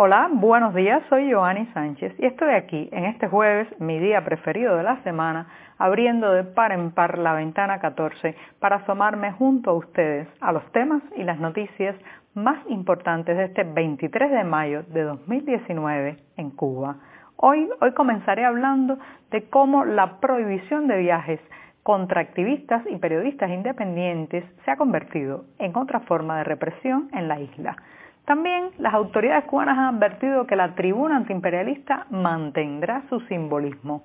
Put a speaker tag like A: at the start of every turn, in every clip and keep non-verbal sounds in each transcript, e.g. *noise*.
A: Hola, buenos días, soy Joanny Sánchez y estoy aquí en este jueves, mi día preferido de la semana, abriendo de par en par la ventana 14 para asomarme junto a ustedes a los temas y las noticias más importantes de este 23 de mayo de 2019 en Cuba. Hoy, hoy comenzaré hablando de cómo la prohibición de viajes contra activistas y periodistas independientes se ha convertido en otra forma de represión en la isla. También las autoridades cubanas han advertido que la tribuna antiimperialista mantendrá su simbolismo,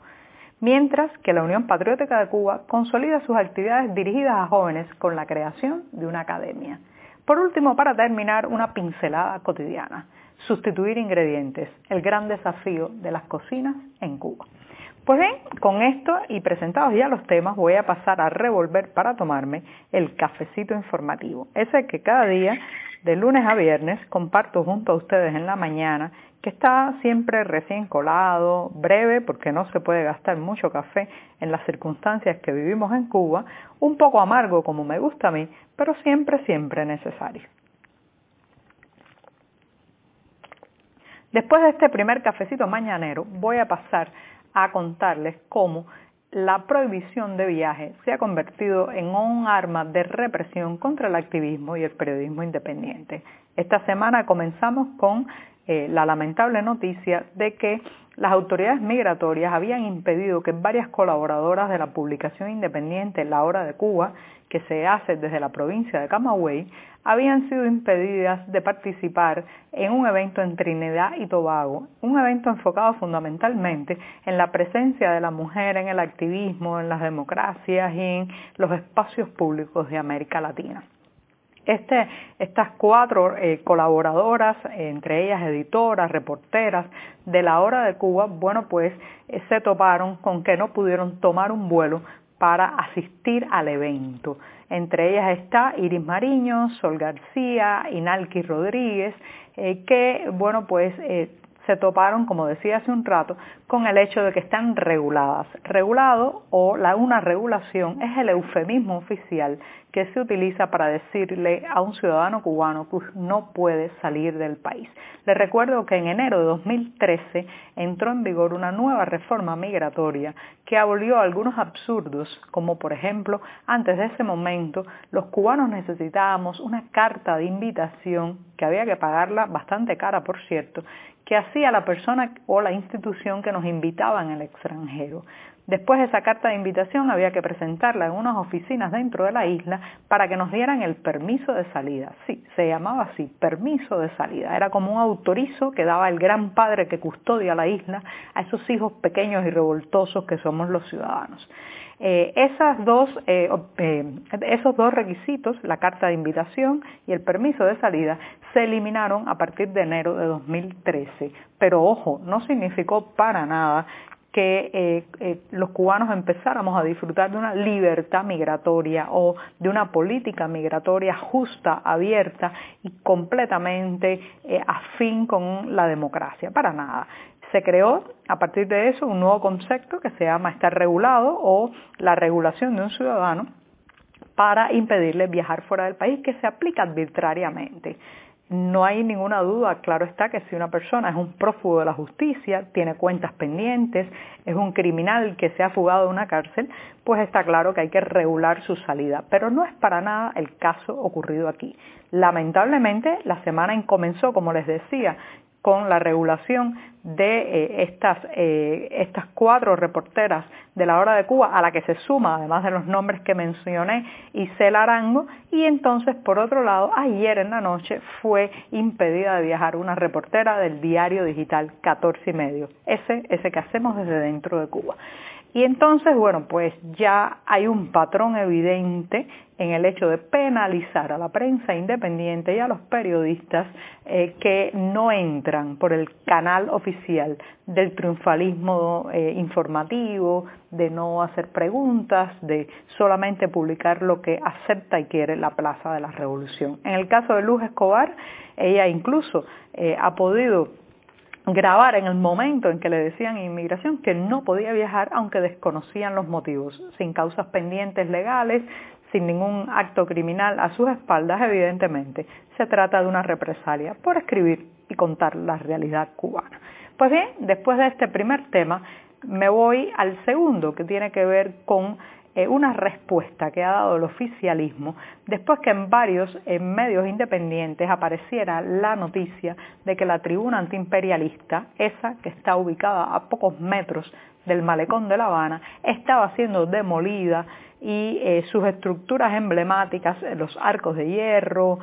A: mientras que la Unión Patriótica de Cuba consolida sus actividades dirigidas a jóvenes con la creación de una academia. Por último, para terminar, una pincelada cotidiana, sustituir ingredientes, el gran desafío de las cocinas en Cuba. Pues bien, con esto y presentados ya los temas, voy a pasar a revolver para tomarme el cafecito informativo, ese que cada día de lunes a viernes comparto junto a ustedes en la mañana, que está siempre recién colado, breve, porque no se puede gastar mucho café en las circunstancias que vivimos en Cuba, un poco amargo como me gusta a mí, pero siempre, siempre necesario. Después de este primer cafecito mañanero, voy a pasar a contarles cómo la prohibición de viaje se ha convertido en un arma de represión contra el activismo y el periodismo independiente. Esta semana comenzamos con eh, la lamentable noticia de que las autoridades migratorias habían impedido que varias colaboradoras de la publicación independiente La Hora de Cuba, que se hace desde la provincia de Camagüey, habían sido impedidas de participar en un evento en Trinidad y Tobago, un evento enfocado fundamentalmente en la presencia de la mujer en el activismo, en las democracias y en los espacios públicos de América Latina. Este, estas cuatro eh, colaboradoras, entre ellas editoras, reporteras de la hora de Cuba, bueno, pues eh, se toparon con que no pudieron tomar un vuelo para asistir al evento. Entre ellas está Iris Mariño, Sol García, Inalki Rodríguez, eh, que, bueno, pues se toparon, como decía hace un rato, con el hecho de que están reguladas. Regulado o la, una regulación es el eufemismo oficial que se utiliza para decirle a un ciudadano cubano que no puede salir del país. Les recuerdo que en enero de 2013 entró en vigor una nueva reforma migratoria que abolió algunos absurdos, como por ejemplo, antes de ese momento, los cubanos necesitábamos una carta de invitación, que había que pagarla bastante cara, por cierto, que hacía la persona o la institución que nos invitaba en el extranjero. Después esa carta de invitación había que presentarla en unas oficinas dentro de la isla para que nos dieran el permiso de salida. Sí, se llamaba así, permiso de salida. Era como un autorizo que daba el gran padre que custodia la isla a esos hijos pequeños y revoltosos que somos los ciudadanos. Eh, esas dos, eh, eh, esos dos requisitos, la carta de invitación y el permiso de salida, se eliminaron a partir de enero de 2013. Pero ojo, no significó para nada que eh, eh, los cubanos empezáramos a disfrutar de una libertad migratoria o de una política migratoria justa, abierta y completamente eh, afín con la democracia. Para nada. Se creó a partir de eso un nuevo concepto que se llama estar regulado o la regulación de un ciudadano para impedirle viajar fuera del país que se aplica arbitrariamente. No hay ninguna duda, claro está, que si una persona es un prófugo de la justicia, tiene cuentas pendientes, es un criminal que se ha fugado de una cárcel, pues está claro que hay que regular su salida. Pero no es para nada el caso ocurrido aquí. Lamentablemente, la semana comenzó, como les decía, con la regulación de eh, estas, eh, estas cuatro reporteras de la hora de Cuba, a la que se suma, además de los nombres que mencioné, Isela Arango, y entonces, por otro lado, ayer en la noche fue impedida de viajar una reportera del diario digital 14 y medio, ese, ese que hacemos desde dentro de Cuba. Y entonces, bueno, pues ya hay un patrón evidente en el hecho de penalizar a la prensa independiente y a los periodistas eh, que no entran por el canal oficial del triunfalismo eh, informativo, de no hacer preguntas, de solamente publicar lo que acepta y quiere la Plaza de la Revolución. En el caso de Luz Escobar, ella incluso eh, ha podido grabar en el momento en que le decían inmigración que no podía viajar aunque desconocían los motivos, sin causas pendientes legales, sin ningún acto criminal a sus espaldas, evidentemente. Se trata de una represalia por escribir y contar la realidad cubana. Pues bien, después de este primer tema, me voy al segundo, que tiene que ver con eh, una respuesta que ha dado el oficialismo después que en varios medios independientes apareciera la noticia de que la tribuna antiimperialista, esa que está ubicada a pocos metros del malecón de La Habana, estaba siendo demolida y eh, sus estructuras emblemáticas, eh, los arcos de hierro,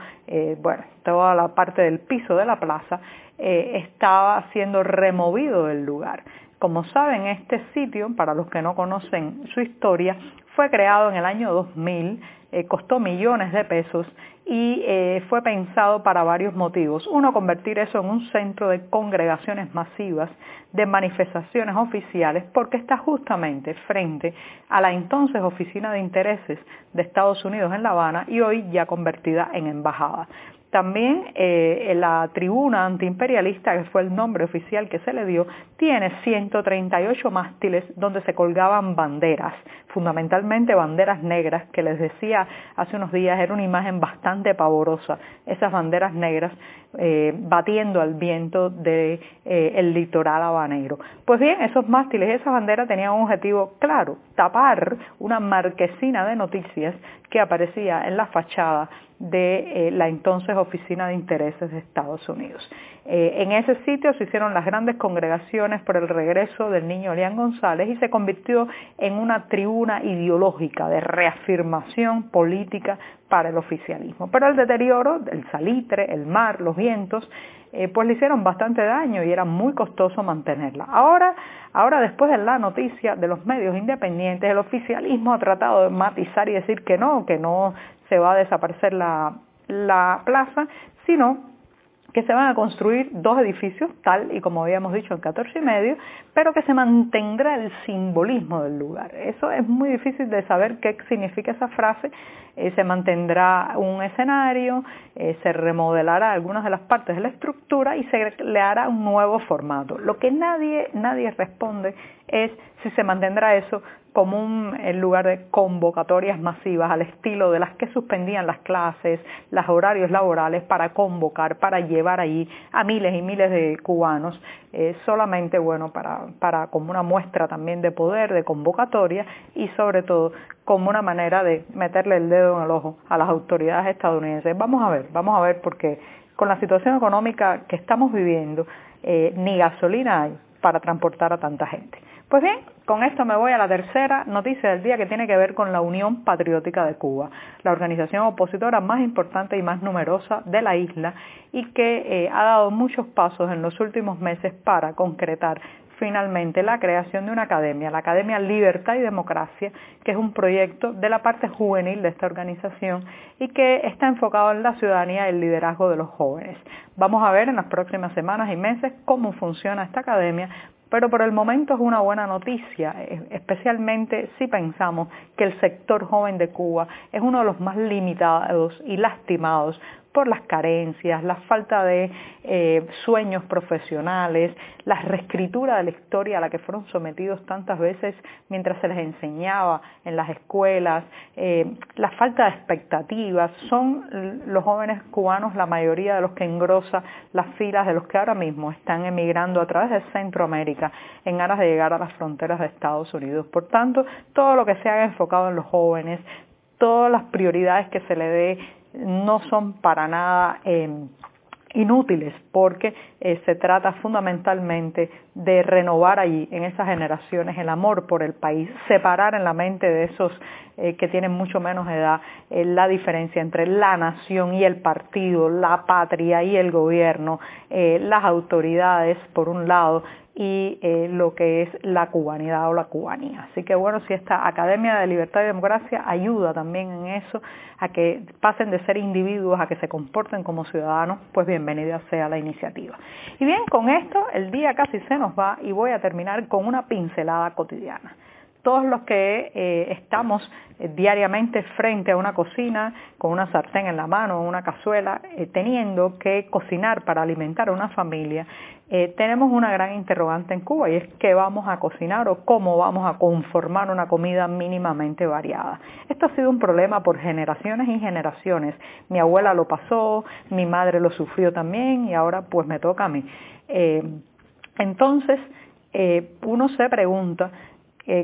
A: bueno, toda la parte del piso de la plaza, estaba siendo removido del lugar. Como saben, este sitio, para los que no conocen su historia, fue creado en el año 2000, eh, costó millones de pesos y eh, fue pensado para varios motivos. Uno, convertir eso en un centro de congregaciones masivas, de manifestaciones oficiales, porque está justamente frente a la entonces Oficina de Intereses de Estados Unidos en La Habana y hoy ya convertida en embajada. También eh, la tribuna antiimperialista, que fue el nombre oficial que se le dio, tiene 138 mástiles donde se colgaban banderas, fundamentalmente banderas negras, que les decía hace unos días era una imagen bastante pavorosa, esas banderas negras eh, batiendo al viento del eh, litoral habanero. Pues bien, esos mástiles y esas banderas tenían un objetivo claro, tapar una marquesina de noticias que aparecía en la fachada de eh, la entonces Oficina de Intereses de Estados Unidos. Eh, en ese sitio se hicieron las grandes congregaciones por el regreso del niño León González y se convirtió en una tribuna ideológica de reafirmación política para el oficialismo. Pero el deterioro, el salitre, el mar, los vientos, eh, pues le hicieron bastante daño y era muy costoso mantenerla. Ahora, ahora después de la noticia de los medios independientes, el oficialismo ha tratado de matizar y decir que no, que no se va a desaparecer la, la plaza, sino que se van a construir dos edificios, tal y como habíamos dicho en 14 y medio, pero que se mantendrá el simbolismo del lugar. Eso es muy difícil de saber qué significa esa frase. Eh, se mantendrá un escenario, eh, se remodelará algunas de las partes de la estructura y se le hará un nuevo formato. Lo que nadie, nadie responde es si se mantendrá eso como un lugar de convocatorias masivas al estilo de las que suspendían las clases, los horarios laborales para convocar, para llevar allí a miles y miles de cubanos, solamente bueno para, para como una muestra también de poder, de convocatoria y sobre todo como una manera de meterle el dedo en el ojo a las autoridades estadounidenses. Vamos a ver, vamos a ver porque con la situación económica que estamos viviendo, eh, ni gasolina hay para transportar a tanta gente. Pues bien, con esto me voy a la tercera noticia del día que tiene que ver con la Unión Patriótica de Cuba, la organización opositora más importante y más numerosa de la isla y que eh, ha dado muchos pasos en los últimos meses para concretar finalmente la creación de una academia, la Academia Libertad y Democracia, que es un proyecto de la parte juvenil de esta organización y que está enfocado en la ciudadanía y el liderazgo de los jóvenes. Vamos a ver en las próximas semanas y meses cómo funciona esta academia pero por el momento es una buena noticia, eh, especialmente si pensamos que el sector joven de Cuba es uno de los más limitados y lastimados por las carencias, la falta de eh, sueños profesionales, la reescritura de la historia a la que fueron sometidos tantas veces mientras se les enseñaba en las escuelas, eh, la falta de expectativas, son los jóvenes cubanos la mayoría de los que engrosa las filas de los que ahora mismo están emigrando a través de Centroamérica en aras de llegar a las fronteras de Estados Unidos. Por tanto, todo lo que se haga enfocado en los jóvenes, todas las prioridades que se le dé no son para nada em, inútiles porque eh, se trata fundamentalmente de renovar allí en esas generaciones el amor por el país, separar en la mente de esos eh, que tienen mucho menos edad eh, la diferencia entre la nación y el partido, la patria y el gobierno, las autoridades por un lado y eh, lo que es la cubanidad o la cubanía. Así que bueno, si esta Academia de Libertad y Democracia ayuda también en eso, a que pasen de ser individuos a que se comporten como ciudadanos, pues bienvenida sea la iniciativa. Y bien, con esto el día casi se nos va y voy a terminar con una pincelada cotidiana todos los que eh, estamos eh, diariamente frente a una cocina con una sartén en la mano una cazuela, eh, teniendo que cocinar para alimentar a una familia, tenemos una gran interrogante en Cuba y es qué vamos a cocinar o cómo vamos a conformar una comida mínimamente variada. Esto ha sido un problema por generaciones y generaciones. Mi abuela lo pasó, mi madre lo sufrió también y ahora pues me toca a mí. entonces, uno se pregunta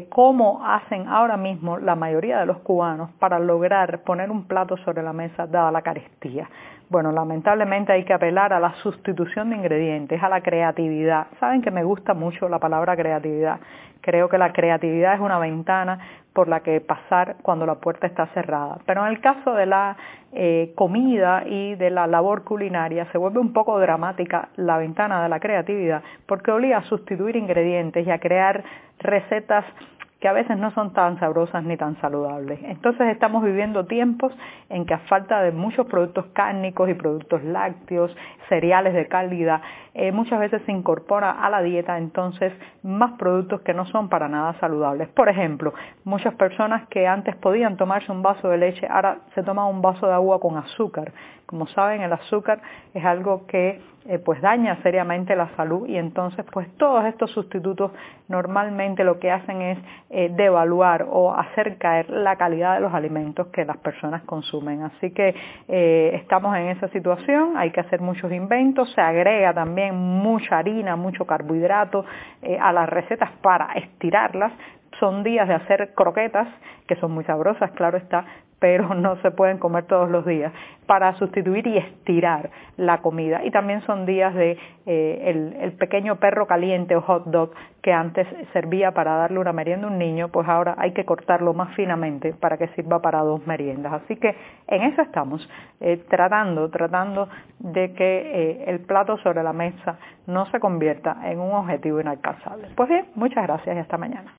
A: cómo hacen ahora mismo la mayoría de los cubanos para lograr poner un plato sobre la mesa dada la carestía. Bueno, lamentablemente hay que apelar a la sustitución de ingredientes, a la creatividad. Saben que me gusta mucho la palabra creatividad. Creo que la creatividad es una ventana por la que pasar cuando la puerta está cerrada. Pero en el caso de la eh, comida y de la labor culinaria se vuelve un poco dramática la ventana de la creatividad porque obliga a sustituir ingredientes y a crear recetas que a veces no son tan sabrosas ni tan saludables. Entonces estamos viviendo tiempos en que a falta de muchos productos cárnicos y productos lácteos, cereales de calidad, eh, muchas veces se incorpora a la dieta entonces más productos que no son para nada saludables. Por ejemplo, muchas personas que antes podían tomarse un vaso de leche, ahora se toman un vaso de agua con azúcar. Como saben, el azúcar es algo que eh, pues daña seriamente la salud y entonces pues todos estos sustitutos normalmente lo que hacen es eh, devaluar o hacer caer la calidad de los alimentos que las personas consumen. Así que eh, estamos en esa situación, hay que hacer muchos inventos, se agrega también mucha harina, mucho carbohidrato a las recetas para estirarlas, son días de hacer croquetas, que son muy sabrosas, claro está, pero *laughs* no se pueden comer todos los días, para sustituir y estirar la comida. Y también son días de eh, el, pequeño perro caliente o hot dog que antes servía para darle una merienda a un niño, pues ahora hay que cortarlo más finamente para que sirva para dos meriendas. Así que en eso estamos, eh, tratando, tratando de que eh, el plato sobre la mesa no se convierta en un objetivo inalcanzable. Pues bien, muchas gracias y hasta mañana.